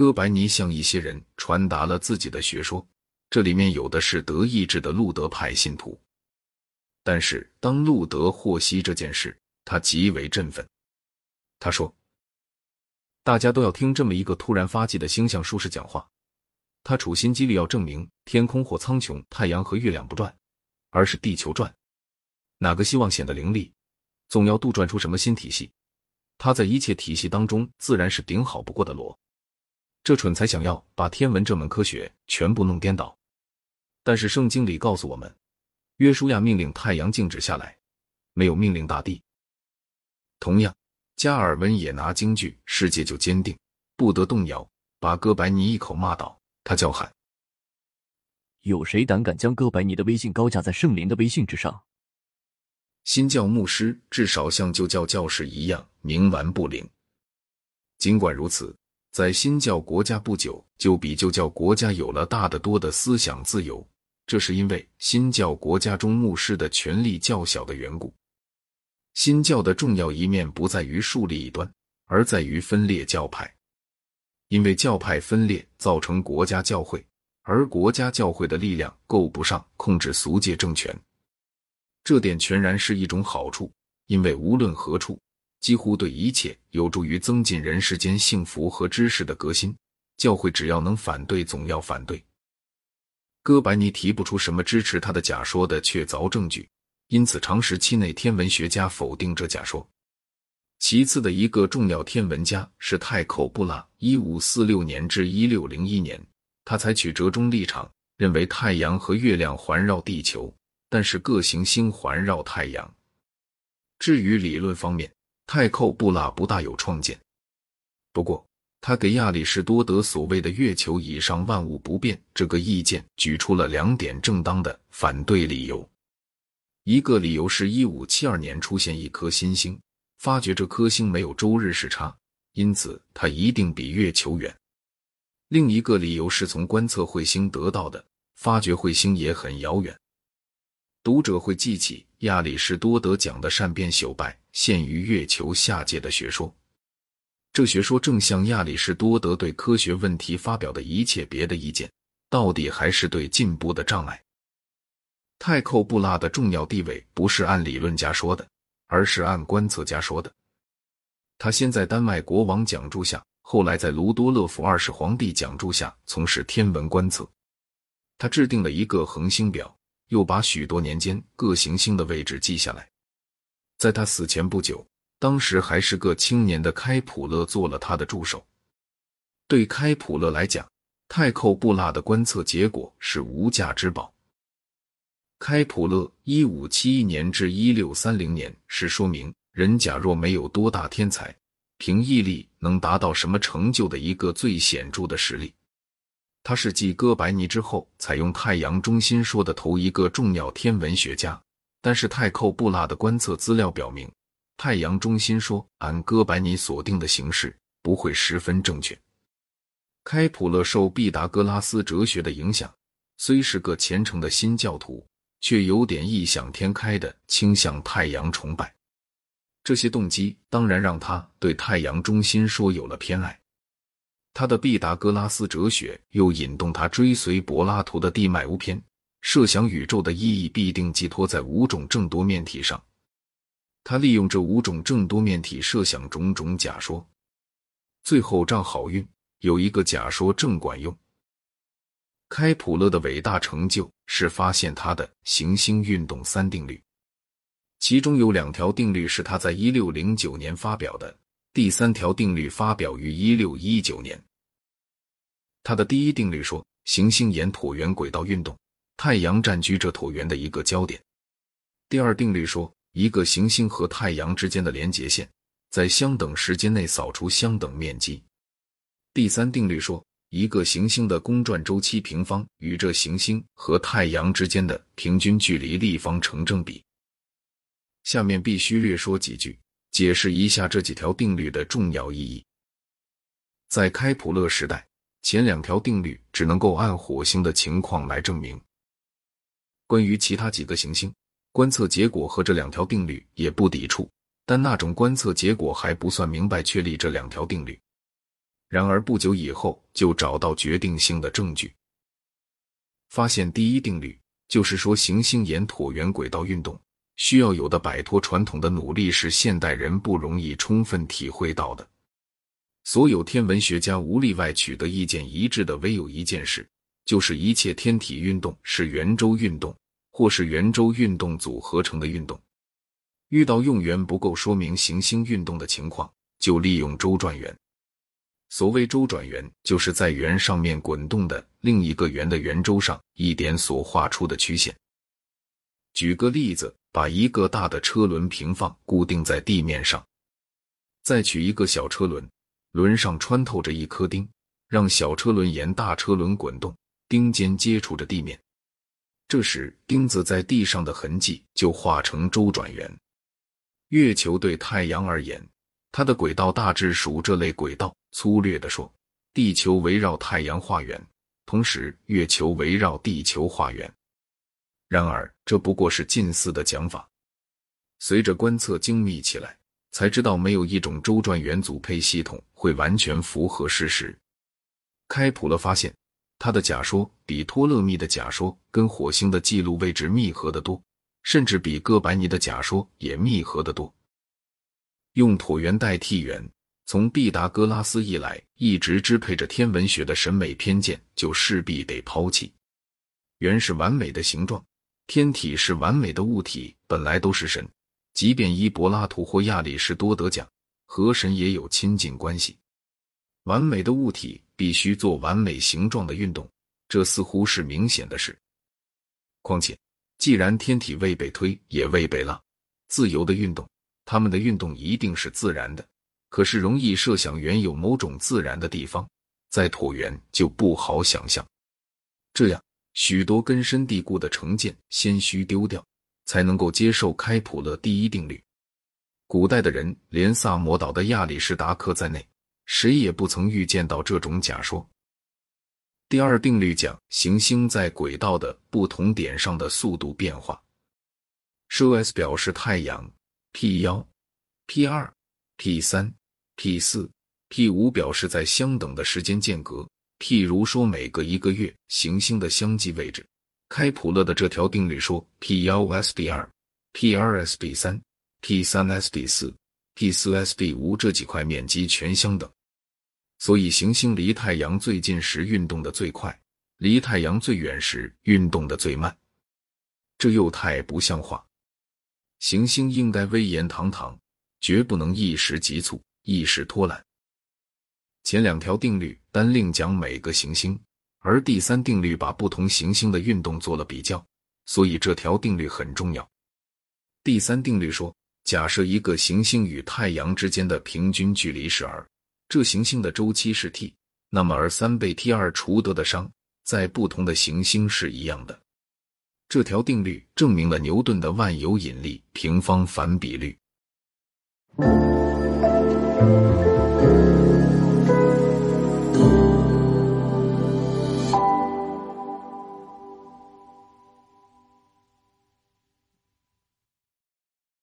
哥白尼向一些人传达了自己的学说，这里面有的是德意志的路德派信徒。但是当路德获悉这件事，他极为振奋。他说：“大家都要听这么一个突然发迹的星象术士讲话。他处心积虑要证明天空或苍穹、太阳和月亮不转，而是地球转。哪个希望显得凌厉，总要杜撰出什么新体系。他在一切体系当中自然是顶好不过的罗。这蠢才想要把天文这门科学全部弄颠倒。但是圣经里告诉我们，约书亚命令太阳静止下来，没有命令大地。同样。”加尔文也拿京剧，世界就坚定，不得动摇，把哥白尼一口骂倒。他叫喊：“有谁胆敢将哥白尼的威信高架在圣灵的威信之上？”新教牧师至少像旧教教士一样冥顽不灵。尽管如此，在新教国家不久就比旧教国家有了大得多的思想自由，这是因为新教国家中牧师的权力较小的缘故。新教的重要一面不在于树立异端，而在于分裂教派。因为教派分裂造成国家教会，而国家教会的力量够不上控制俗界政权。这点全然是一种好处，因为无论何处，几乎对一切有助于增进人世间幸福和知识的革新，教会只要能反对，总要反对。哥白尼提不出什么支持他的假说的确凿证据。因此，长时期内天文学家否定这假说。其次的一个重要天文家是太口布拉，一五四六年至一六零一年，他采取折中立场，认为太阳和月亮环绕地球，但是各行星环绕太阳。至于理论方面，太寇布拉不大有创建。不过，他给亚里士多德所谓的“月球以上万物不变”这个意见举出了两点正当的反对理由。一个理由是1572年出现一颗新星，发觉这颗星没有周日时差，因此它一定比月球远。另一个理由是从观测彗星得到的，发觉彗星也很遥远。读者会记起亚里士多德讲的善变朽败限于月球下界的学说，这学说正像亚里士多德对科学问题发表的一切别的意见，到底还是对进步的障碍。太寇布拉的重要地位不是按理论家说的，而是按观测家说的。他先在丹麦国王讲助下，后来在卢多勒夫二世皇帝讲助下从事天文观测。他制定了一个恒星表，又把许多年间各行星的位置记下来。在他死前不久，当时还是个青年的开普勒做了他的助手。对开普勒来讲，太寇布拉的观测结果是无价之宝。开普勒一五七一年至一六三零年是说明人假若没有多大天才，凭毅力能达到什么成就的一个最显著的实例。他是继哥白尼之后采用太阳中心说的头一个重要天文学家。但是太寇布拉的观测资料表明，太阳中心说按哥白尼所定的形式不会十分正确。开普勒受毕达哥拉斯哲学的影响，虽是个虔诚的新教徒。却有点异想天开的倾向太阳崇拜，这些动机当然让他对太阳中心说有了偏爱。他的毕达哥拉斯哲学又引动他追随柏拉图的地脉乌篇，设想宇宙的意义必定寄托在五种正多面体上。他利用这五种正多面体设想种种假说，最后仗好运，有一个假说正管用。开普勒的伟大成就是发现他的行星运动三定律，其中有两条定律是他在一六零九年发表的，第三条定律发表于一六一九年。它的第一定律说，行星沿椭圆轨道运动，太阳占据这椭圆的一个焦点。第二定律说，一个行星和太阳之间的连接线在相等时间内扫除相等面积。第三定律说。一个行星的公转周期平方与这行星和太阳之间的平均距离立方成正比。下面必须略说几句，解释一下这几条定律的重要意义。在开普勒时代，前两条定律只能够按火星的情况来证明。关于其他几个行星，观测结果和这两条定律也不抵触，但那种观测结果还不算明白确立这两条定律。然而不久以后，就找到决定性的证据，发现第一定律就是说，行星沿椭圆轨道运动需要有的摆脱传统的努力是现代人不容易充分体会到的。所有天文学家无例外取得意见一致的，唯有一件事，就是一切天体运动是圆周运动，或是圆周运动组合成的运动。遇到用圆不够说明行星运动的情况，就利用周转圆。所谓周转圆，就是在圆上面滚动的另一个圆的圆周上一点所画出的曲线。举个例子，把一个大的车轮平放固定在地面上，再取一个小车轮，轮上穿透着一颗钉，让小车轮沿大车轮滚动，钉尖接触着地面。这时，钉子在地上的痕迹就画成周转圆。月球对太阳而言，它的轨道大致属这类轨道。粗略地说，地球围绕太阳画圆，同时月球围绕地球画圆。然而，这不过是近似的讲法。随着观测精密起来，才知道没有一种周转圆组配系统会完全符合事实。开普勒发现，他的假说比托勒密的假说跟火星的记录位置密合的多，甚至比哥白尼的假说也密合的多。用椭圆代替圆。从毕达哥拉斯以来，一直支配着天文学的审美偏见，就势必得抛弃。圆是完美的形状，天体是完美的物体，本来都是神。即便伊柏拉图或亚里士多德讲，和神也有亲近关系。完美的物体必须做完美形状的运动，这似乎是明显的事。况且，既然天体未被推，也未被拉，自由的运动，它们的运动一定是自然的。可是容易设想原有某种自然的地方，在椭圆就不好想象。这样，许多根深蒂固的成见先需丢掉，才能够接受开普勒第一定律。古代的人，连萨摩岛的亚里士达克在内，谁也不曾预见到这种假说。第二定律讲行星在轨道的不同点上的速度变化。设 S 表示太阳，P 幺，P 二，P 三。P 四、P 五表示在相等的时间间隔，譬如说每隔一个月行星的相继位置。开普勒的这条定律说，P 幺 S D 二、P 二 S B 三、P 三 S B 四、P 四 S B 五这几块面积全相等，所以行星离太阳最近时运动的最快，离太阳最远时运动的最慢。这又太不像话。行星应该威严堂堂，绝不能一时急促。一时拖懒。前两条定律单另讲每个行星，而第三定律把不同行星的运动做了比较，所以这条定律很重要。第三定律说，假设一个行星与太阳之间的平均距离是 r，这行星的周期是 t，那么 r 三倍 t 二除得的商，在不同的行星是一样的。这条定律证明了牛顿的万有引力平方反比率。